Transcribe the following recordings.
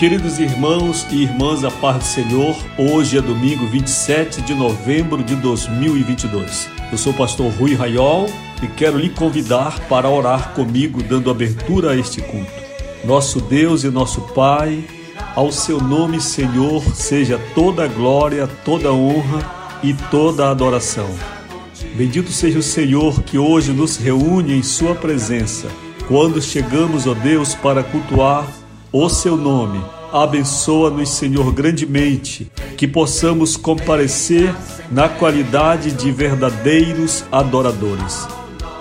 Queridos irmãos e irmãs, a paz do Senhor, hoje é domingo 27 de novembro de 2022. Eu sou o pastor Rui Raiol e quero lhe convidar para orar comigo, dando abertura a este culto. Nosso Deus e nosso Pai, ao seu nome, Senhor, seja toda glória, toda honra e toda adoração. Bendito seja o Senhor que hoje nos reúne em Sua presença. Quando chegamos, ó Deus, para cultuar o seu nome. Abençoa-nos, Senhor, grandemente, que possamos comparecer na qualidade de verdadeiros adoradores.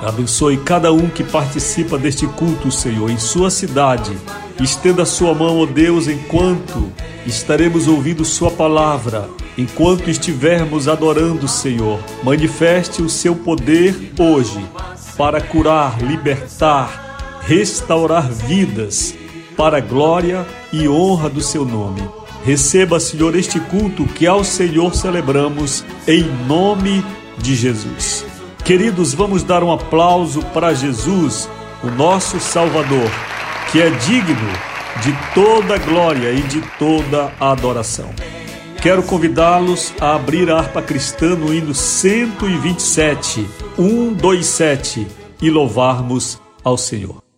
Abençoe cada um que participa deste culto, Senhor, em sua cidade. Estenda sua mão, ó Deus, enquanto estaremos ouvindo sua palavra, enquanto estivermos adorando, Senhor. Manifeste o seu poder hoje para curar, libertar, restaurar vidas para a glória e honra do seu nome. Receba, Senhor, este culto que ao Senhor celebramos em nome de Jesus. Queridos, vamos dar um aplauso para Jesus, o nosso Salvador, que é digno de toda glória e de toda adoração. Quero convidá-los a abrir a harpa cristã no hino 127, 127 e louvarmos ao Senhor.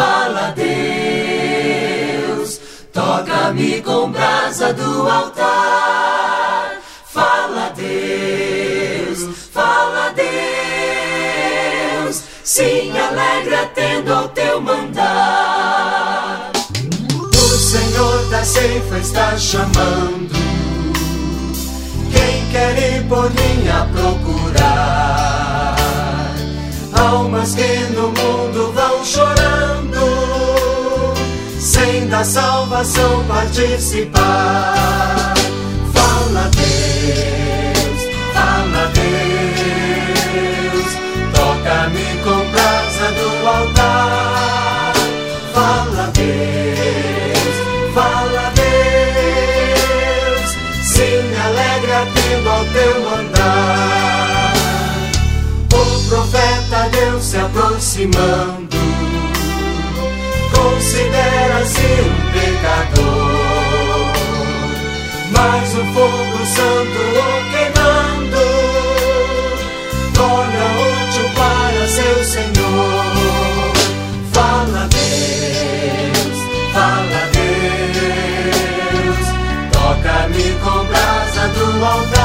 Fala Deus. Toca-me com brasa do altar. Fala Deus, fala Deus, sim, alegre atendo ao teu mandar. O Senhor da ceifa está chamando, quem quer ir por linha procurar? Almas que no mundo vão sem da salvação participar. Fala Deus, fala Deus, toca-me com brasa do altar. Fala Deus, fala Deus, sim, alegra tendo ao teu andar. O profeta Deus se aproximando, considera-se um pecador, mas o fogo santo o queimando, torna útil para seu Senhor. Fala Deus, fala Deus, toca-me com brasa do altar.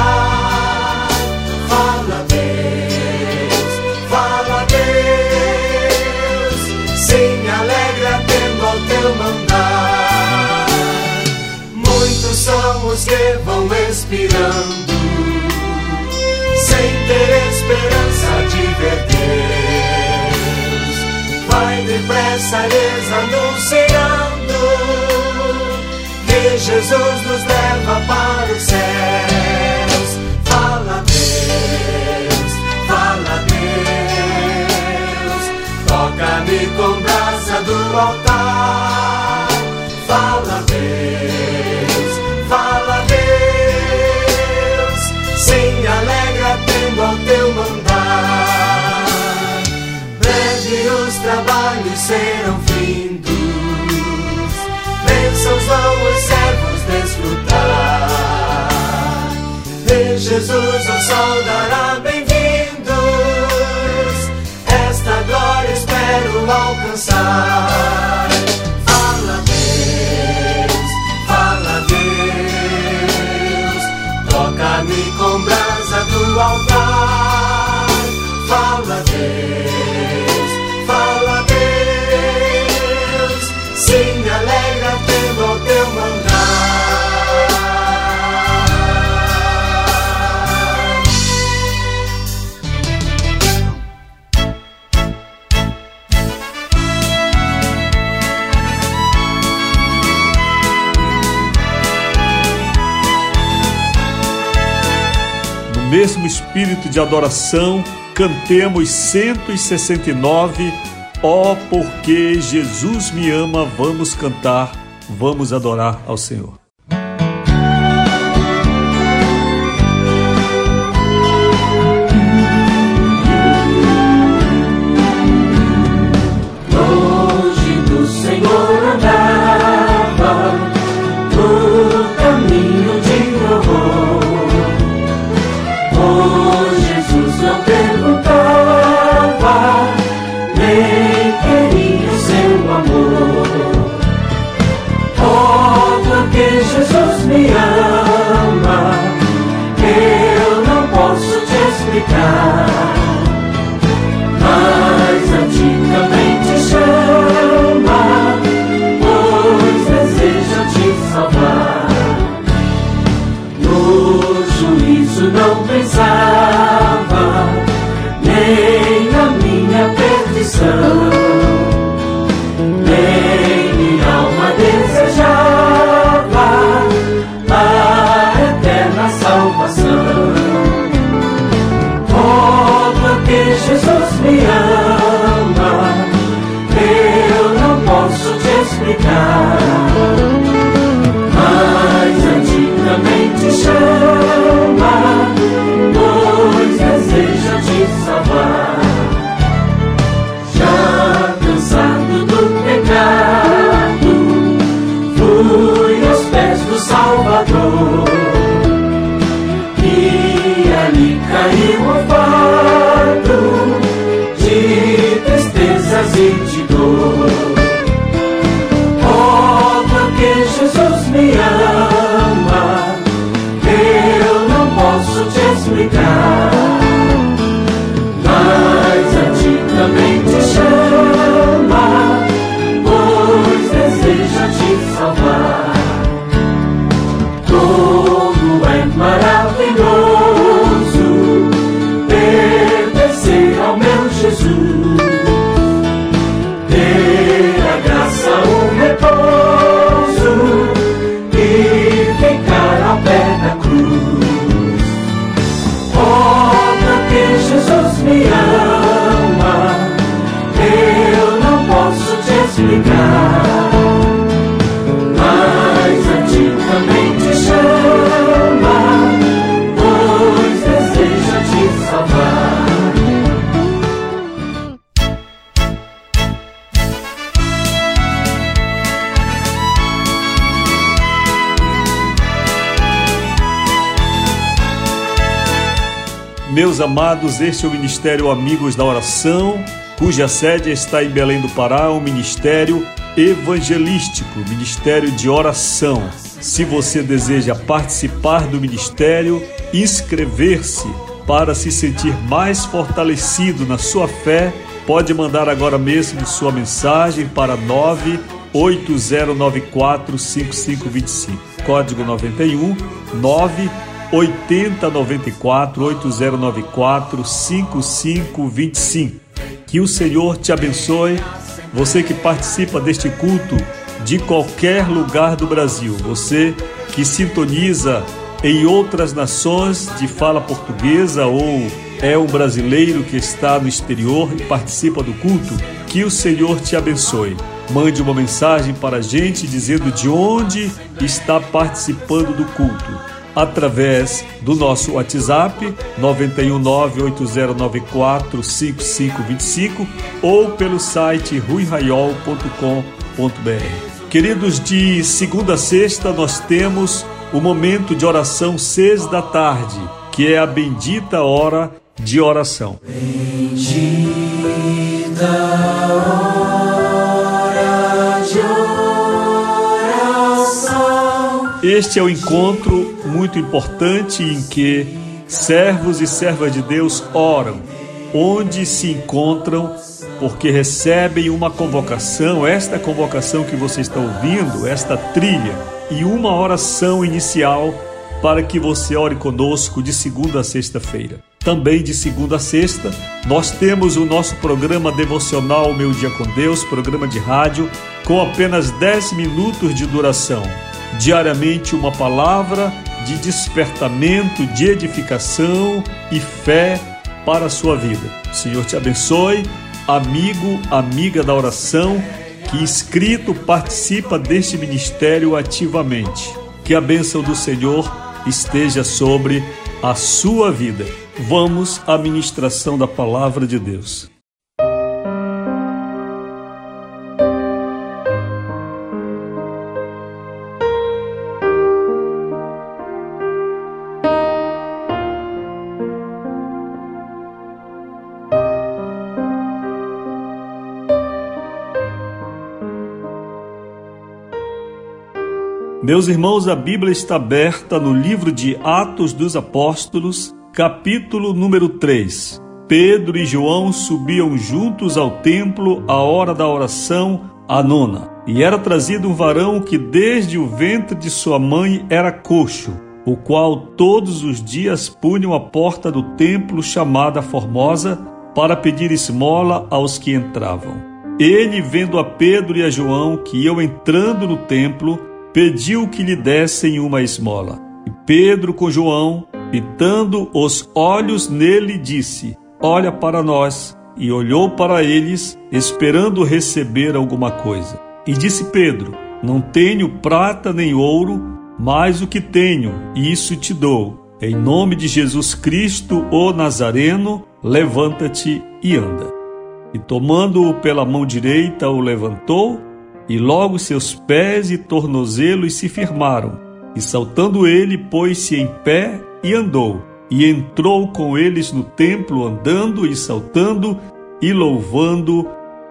São os que vão expirando, sem ter esperança de ver Deus. Vai depressa lhes anunciando que Jesus nos leva para os céus. Fala Deus, fala Deus, toca-me com brasa do altar. Serão findos, bênçãos vão os servos desfrutar. Em Jesus o sol dará bem-vindos, de adoração, cantemos 169. Ó, oh, porque Jesus me ama, vamos cantar, vamos adorar ao Senhor. Meus amados, este é o Ministério Amigos da Oração, cuja sede está em Belém do Pará, um ministério evangelístico, ministério de oração. Se você deseja participar do ministério, inscrever-se para se sentir mais fortalecido na sua fé, pode mandar agora mesmo sua mensagem para 980945525. Código 91 9 8094 8094 5525. Que o Senhor te abençoe. Você que participa deste culto de qualquer lugar do Brasil, você que sintoniza em outras nações de fala portuguesa ou é um brasileiro que está no exterior e participa do culto, que o Senhor te abençoe. Mande uma mensagem para a gente dizendo de onde está participando do culto através do nosso WhatsApp 91980945525 ou pelo site ruiraiol.com.br. Queridos, de segunda a sexta nós temos o momento de oração seis da tarde, que é a bendita hora de oração. Bendita hora Este é o encontro muito importante em que servos e servas de Deus oram, onde se encontram, porque recebem uma convocação, esta convocação que você está ouvindo, esta trilha, e uma oração inicial para que você ore conosco de segunda a sexta-feira. Também de segunda a sexta, nós temos o nosso programa devocional Meu Dia com Deus, programa de rádio, com apenas 10 minutos de duração. Diariamente, uma palavra de despertamento, de edificação e fé para a sua vida. O Senhor te abençoe, amigo, amiga da oração, que inscrito participa deste ministério ativamente. Que a bênção do Senhor esteja sobre a sua vida. Vamos à ministração da palavra de Deus. Meus irmãos, a Bíblia está aberta no livro de Atos dos Apóstolos, capítulo número 3. Pedro e João subiam juntos ao templo à hora da oração, a nona. E era trazido um varão que desde o ventre de sua mãe era coxo, o qual todos os dias punham a porta do templo chamada Formosa para pedir esmola aos que entravam. Ele, vendo a Pedro e a João que iam entrando no templo, pediu que lhe dessem uma esmola. E Pedro com João, fitando os olhos nele, disse: Olha para nós. E olhou para eles, esperando receber alguma coisa. E disse Pedro: Não tenho prata nem ouro, mas o que tenho, isso te dou. Em nome de Jesus Cristo, o Nazareno, levanta-te e anda. E tomando-o pela mão direita, o levantou e logo seus pés e tornozelos se firmaram. E saltando ele, pôs-se em pé e andou. E entrou com eles no templo, andando e saltando e louvando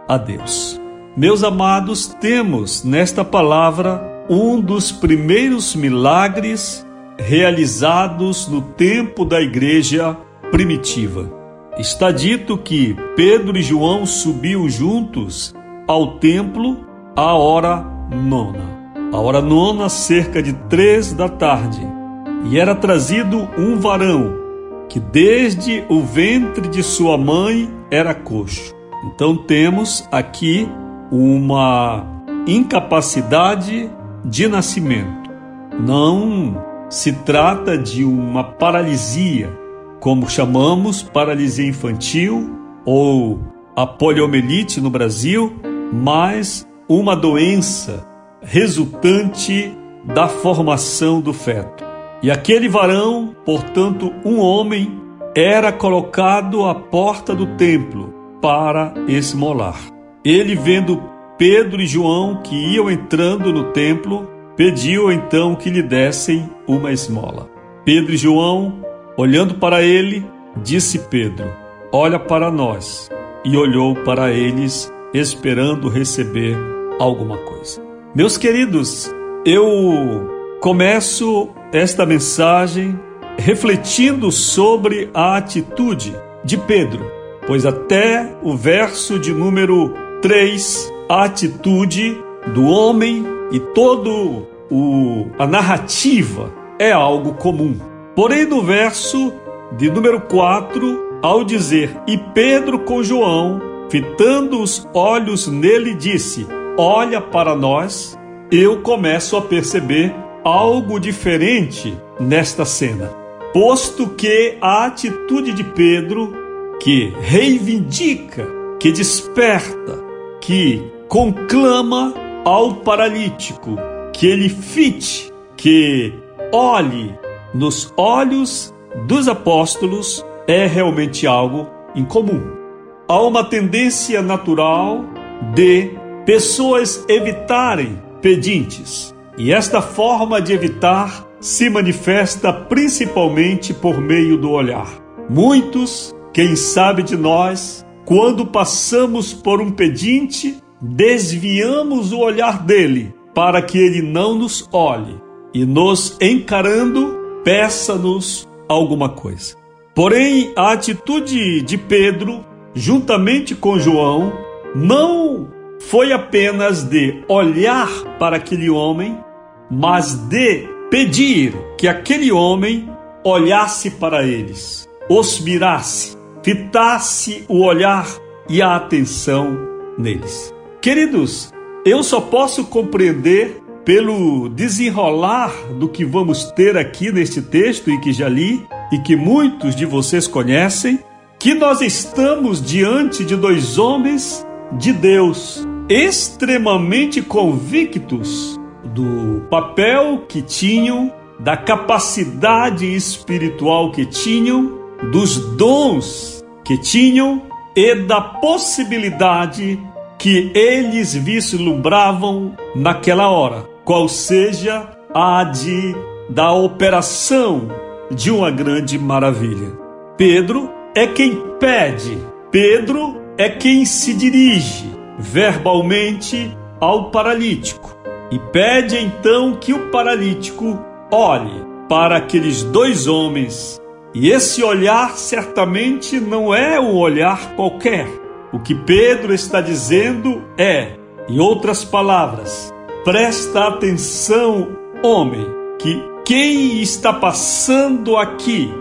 a Deus. Meus amados, temos nesta palavra um dos primeiros milagres realizados no tempo da igreja primitiva. Está dito que Pedro e João subiam juntos ao templo a hora nona. A hora nona, cerca de três da tarde, e era trazido um varão que desde o ventre de sua mãe era coxo. Então temos aqui uma incapacidade de nascimento. Não se trata de uma paralisia, como chamamos paralisia infantil ou a poliomielite no Brasil, mas uma doença resultante da formação do feto. E aquele varão, portanto, um homem, era colocado à porta do templo para esmolar. Ele, vendo Pedro e João que iam entrando no templo, pediu então que lhe dessem uma esmola. Pedro e João, olhando para ele, disse Pedro: Olha para nós. E olhou para eles, esperando receber alguma coisa. Meus queridos, eu começo esta mensagem refletindo sobre a atitude de Pedro, pois até o verso de número 3, a atitude do homem e todo o a narrativa é algo comum. Porém no verso de número 4, ao dizer: "E Pedro com João, fitando os olhos nele, disse: olha para nós, eu começo a perceber algo diferente nesta cena. Posto que a atitude de Pedro, que reivindica, que desperta, que conclama ao paralítico que ele fite, que olhe nos olhos dos apóstolos, é realmente algo incomum. Há uma tendência natural de pessoas evitarem pedintes. E esta forma de evitar se manifesta principalmente por meio do olhar. Muitos, quem sabe de nós, quando passamos por um pedinte, desviamos o olhar dele para que ele não nos olhe e nos encarando, peça-nos alguma coisa. Porém, a atitude de Pedro, juntamente com João, não foi apenas de olhar para aquele homem, mas de pedir que aquele homem olhasse para eles, os mirasse, fitasse o olhar e a atenção neles. Queridos, eu só posso compreender pelo desenrolar do que vamos ter aqui neste texto e que já li e que muitos de vocês conhecem, que nós estamos diante de dois homens de Deus extremamente convictos do papel que tinham, da capacidade espiritual que tinham, dos dons que tinham e da possibilidade que eles vislumbravam naquela hora, qual seja a de da operação de uma grande maravilha. Pedro é quem pede, Pedro é quem se dirige verbalmente ao paralítico e pede então que o paralítico olhe para aqueles dois homens. E esse olhar certamente não é um olhar qualquer. O que Pedro está dizendo é, em outras palavras, presta atenção, homem, que quem está passando aqui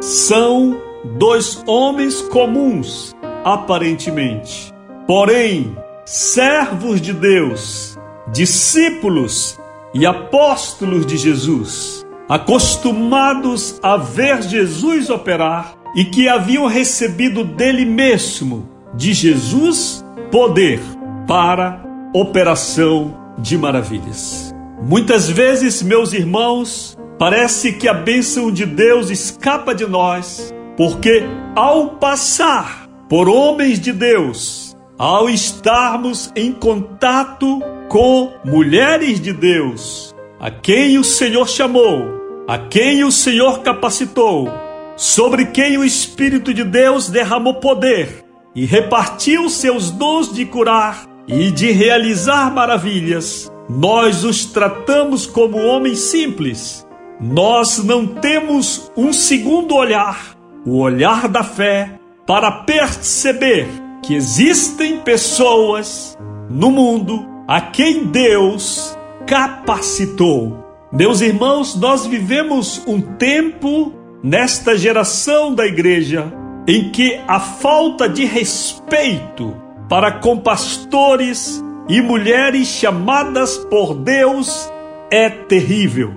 são dois homens comuns, aparentemente. Porém, servos de Deus, discípulos e apóstolos de Jesus, acostumados a ver Jesus operar e que haviam recebido dele mesmo, de Jesus, poder para operação de maravilhas. Muitas vezes, meus irmãos, parece que a bênção de Deus escapa de nós, porque ao passar por homens de Deus, ao estarmos em contato com mulheres de Deus, a quem o Senhor chamou, a quem o Senhor capacitou, sobre quem o Espírito de Deus derramou poder e repartiu seus dons de curar e de realizar maravilhas, nós os tratamos como homens simples. Nós não temos um segundo olhar, o olhar da fé, para perceber que existem pessoas no mundo a quem Deus capacitou. Meus irmãos, nós vivemos um tempo nesta geração da igreja em que a falta de respeito para com pastores e mulheres chamadas por Deus é terrível.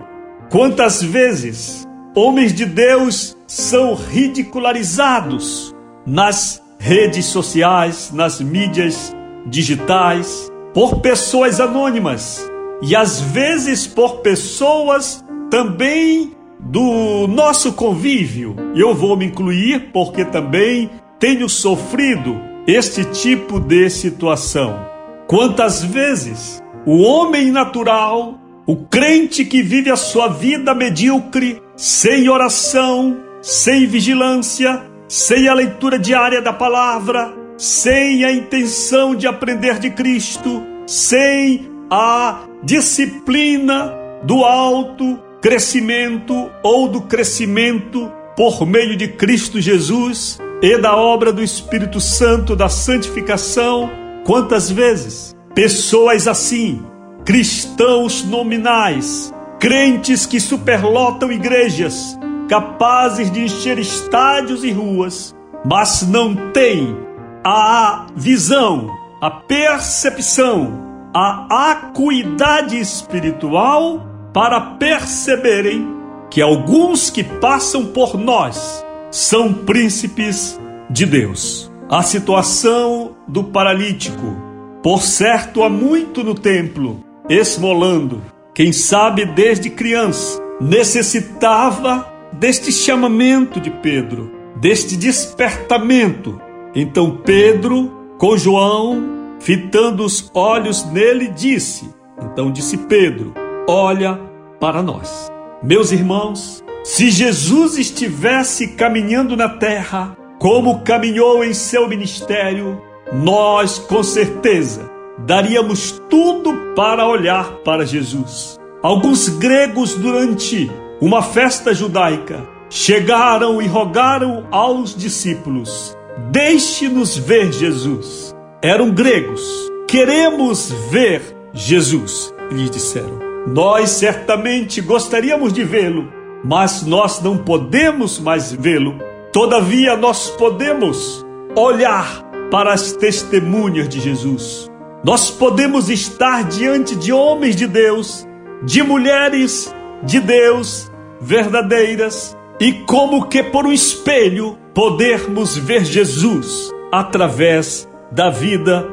Quantas vezes homens de Deus são ridicularizados nas redes sociais, nas mídias digitais, por pessoas anônimas e às vezes por pessoas também do nosso convívio. Eu vou me incluir porque também tenho sofrido este tipo de situação. Quantas vezes o homem natural, o crente que vive a sua vida medíocre, sem oração, sem vigilância, sem a leitura diária da palavra, sem a intenção de aprender de Cristo, sem a disciplina do alto crescimento ou do crescimento por meio de Cristo Jesus e da obra do Espírito Santo da santificação, quantas vezes? Pessoas assim, cristãos nominais, crentes que superlotam igrejas, capazes de encher estádios e ruas, mas não têm a visão, a percepção, a acuidade espiritual para perceberem que alguns que passam por nós são príncipes de Deus. A situação do paralítico, por certo, há muito no templo, esmolando, quem sabe desde criança, necessitava deste chamamento de Pedro, deste despertamento. Então Pedro, com João, fitando os olhos nele, disse: Então disse Pedro: Olha para nós. Meus irmãos, se Jesus estivesse caminhando na terra, como caminhou em seu ministério, nós com certeza daríamos tudo para olhar para Jesus. Alguns gregos, durante uma festa judaica, chegaram e rogaram aos discípulos: Deixe-nos ver Jesus. Eram gregos. Queremos ver Jesus, lhes disseram. Nós certamente gostaríamos de vê-lo, mas nós não podemos mais vê-lo. Todavia, nós podemos olhar para as testemunhas de Jesus. Nós podemos estar diante de homens de Deus de mulheres de Deus verdadeiras e como que por um espelho podermos ver Jesus através da vida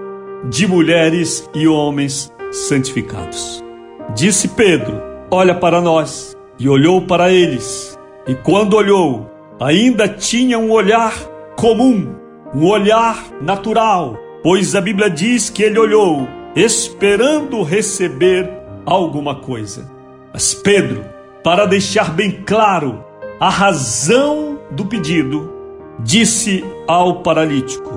de mulheres e homens santificados. Disse Pedro: Olha para nós. E olhou para eles. E quando olhou, ainda tinha um olhar comum, um olhar natural, pois a Bíblia diz que ele olhou esperando receber alguma coisa. Mas Pedro, para deixar bem claro a razão do pedido, disse ao paralítico: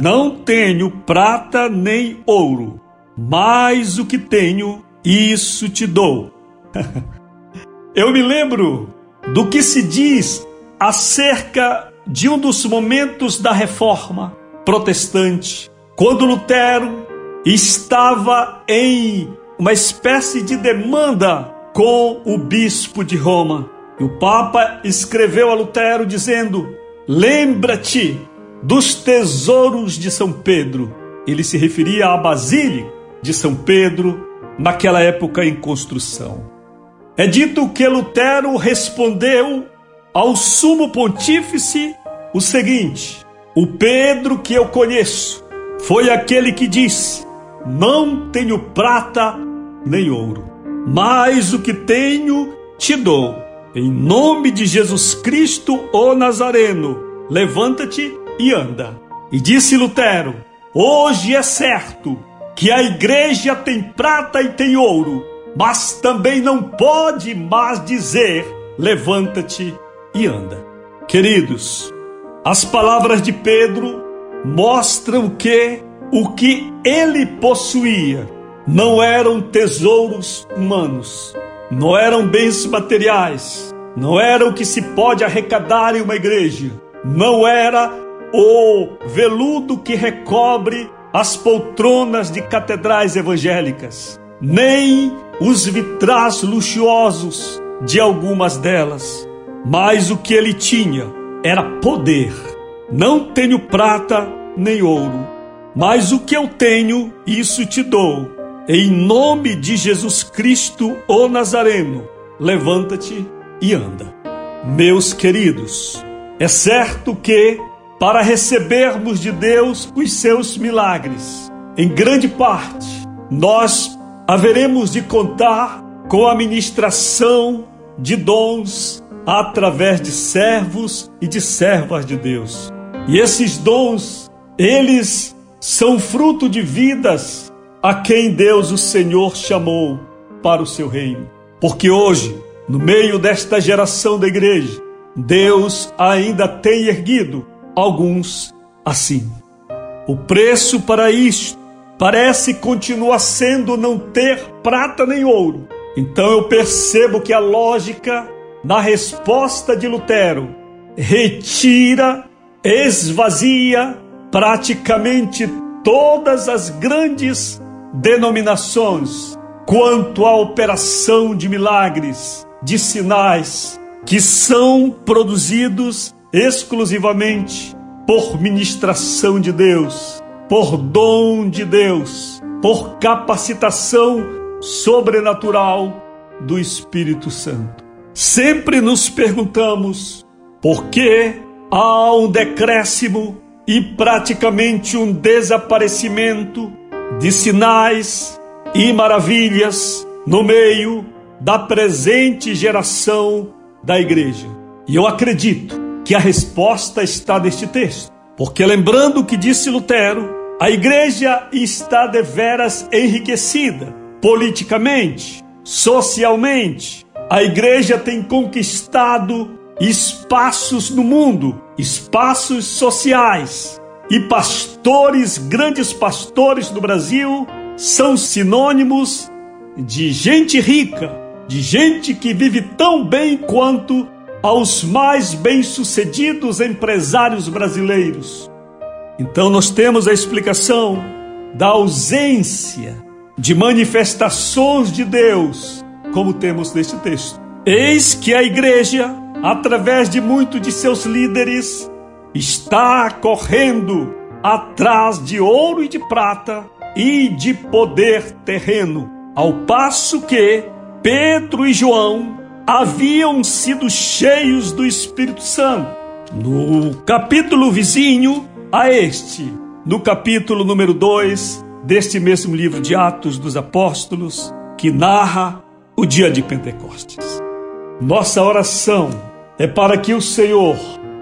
Não tenho prata nem ouro, mas o que tenho, isso te dou. Eu me lembro do que se diz acerca de um dos momentos da reforma protestante, quando Lutero estava em uma espécie de demanda com o bispo de Roma. E o Papa escreveu a Lutero dizendo: Lembra-te dos tesouros de São Pedro. Ele se referia à Basílica de São Pedro, naquela época em construção. É dito que Lutero respondeu ao sumo pontífice o seguinte: O Pedro que eu conheço foi aquele que disse: Não tenho prata nem ouro, mas o que tenho te dou. Em nome de Jesus Cristo, o Nazareno, levanta-te e anda. E disse Lutero: Hoje é certo que a igreja tem prata e tem ouro, mas também não pode mais dizer: levanta-te e anda. Queridos, as palavras de Pedro mostram que o que ele possuía não eram tesouros humanos, não eram bens materiais, não era o que se pode arrecadar em uma igreja, não era o veludo que recobre as poltronas de catedrais evangélicas, nem os vitrais luxuosos de algumas delas, mas o que ele tinha era poder. Não tenho prata nem ouro, mas o que eu tenho, isso te dou. Em nome de Jesus Cristo, o Nazareno, levanta-te e anda. Meus queridos, é certo que, para recebermos de Deus os seus milagres, em grande parte, nós haveremos de contar com a ministração de dons através de servos e de servas de Deus. E esses dons, eles são fruto de vidas a quem Deus, o Senhor, chamou para o seu reino. Porque hoje, no meio desta geração da igreja, Deus ainda tem erguido alguns assim. O preço para isto parece continuar sendo não ter prata nem ouro. Então eu percebo que a lógica na resposta de Lutero retira, esvazia praticamente todas as grandes denominações quanto à operação de milagres, de sinais que são produzidos exclusivamente por ministração de Deus por dom de Deus, por capacitação sobrenatural do Espírito Santo. Sempre nos perguntamos por que há um decréscimo e praticamente um desaparecimento de sinais e maravilhas no meio da presente geração da igreja. E eu acredito que a resposta está neste texto, porque lembrando o que disse Lutero, a igreja está deveras enriquecida politicamente, socialmente. A igreja tem conquistado espaços no mundo, espaços sociais. E pastores, grandes pastores do Brasil, são sinônimos de gente rica, de gente que vive tão bem quanto aos mais bem-sucedidos empresários brasileiros. Então nós temos a explicação da ausência de manifestações de Deus, como temos neste texto. Eis que a igreja, através de muitos de seus líderes, está correndo atrás de ouro e de prata e de poder terreno, ao passo que Pedro e João haviam sido cheios do Espírito Santo. No capítulo vizinho a este, no capítulo número 2 deste mesmo livro de Atos dos Apóstolos, que narra o dia de Pentecostes. Nossa oração é para que o Senhor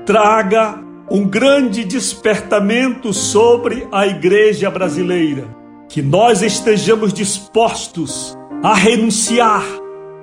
traga um grande despertamento sobre a igreja brasileira, que nós estejamos dispostos a renunciar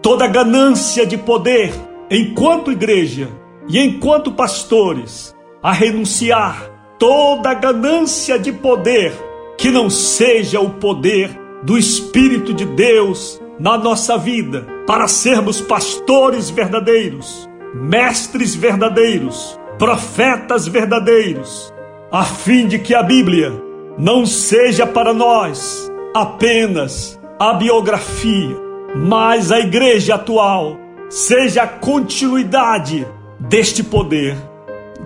toda ganância de poder enquanto igreja e enquanto pastores, a renunciar toda ganância de poder que não seja o poder do Espírito de Deus na nossa vida, para sermos pastores verdadeiros, mestres verdadeiros, profetas verdadeiros, a fim de que a Bíblia não seja para nós apenas a biografia, mas a igreja atual seja a continuidade deste poder,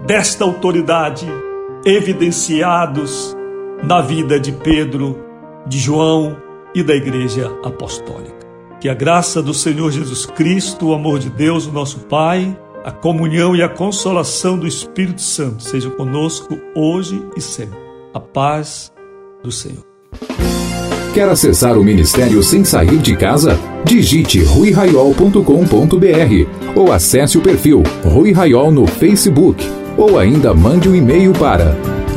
desta autoridade, evidenciados na vida de Pedro, de João e da igreja apostólica. Que a graça do Senhor Jesus Cristo, o amor de Deus, o nosso Pai, a comunhão e a consolação do Espírito Santo seja conosco hoje e sempre. A paz do Senhor. Quer acessar o ministério sem sair de casa? Digite ruiraiol.com.br ou acesse o perfil Rui Raiol no Facebook ou ainda mande um e-mail para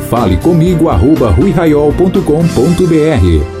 falecomigo@ruiraiol.com.br.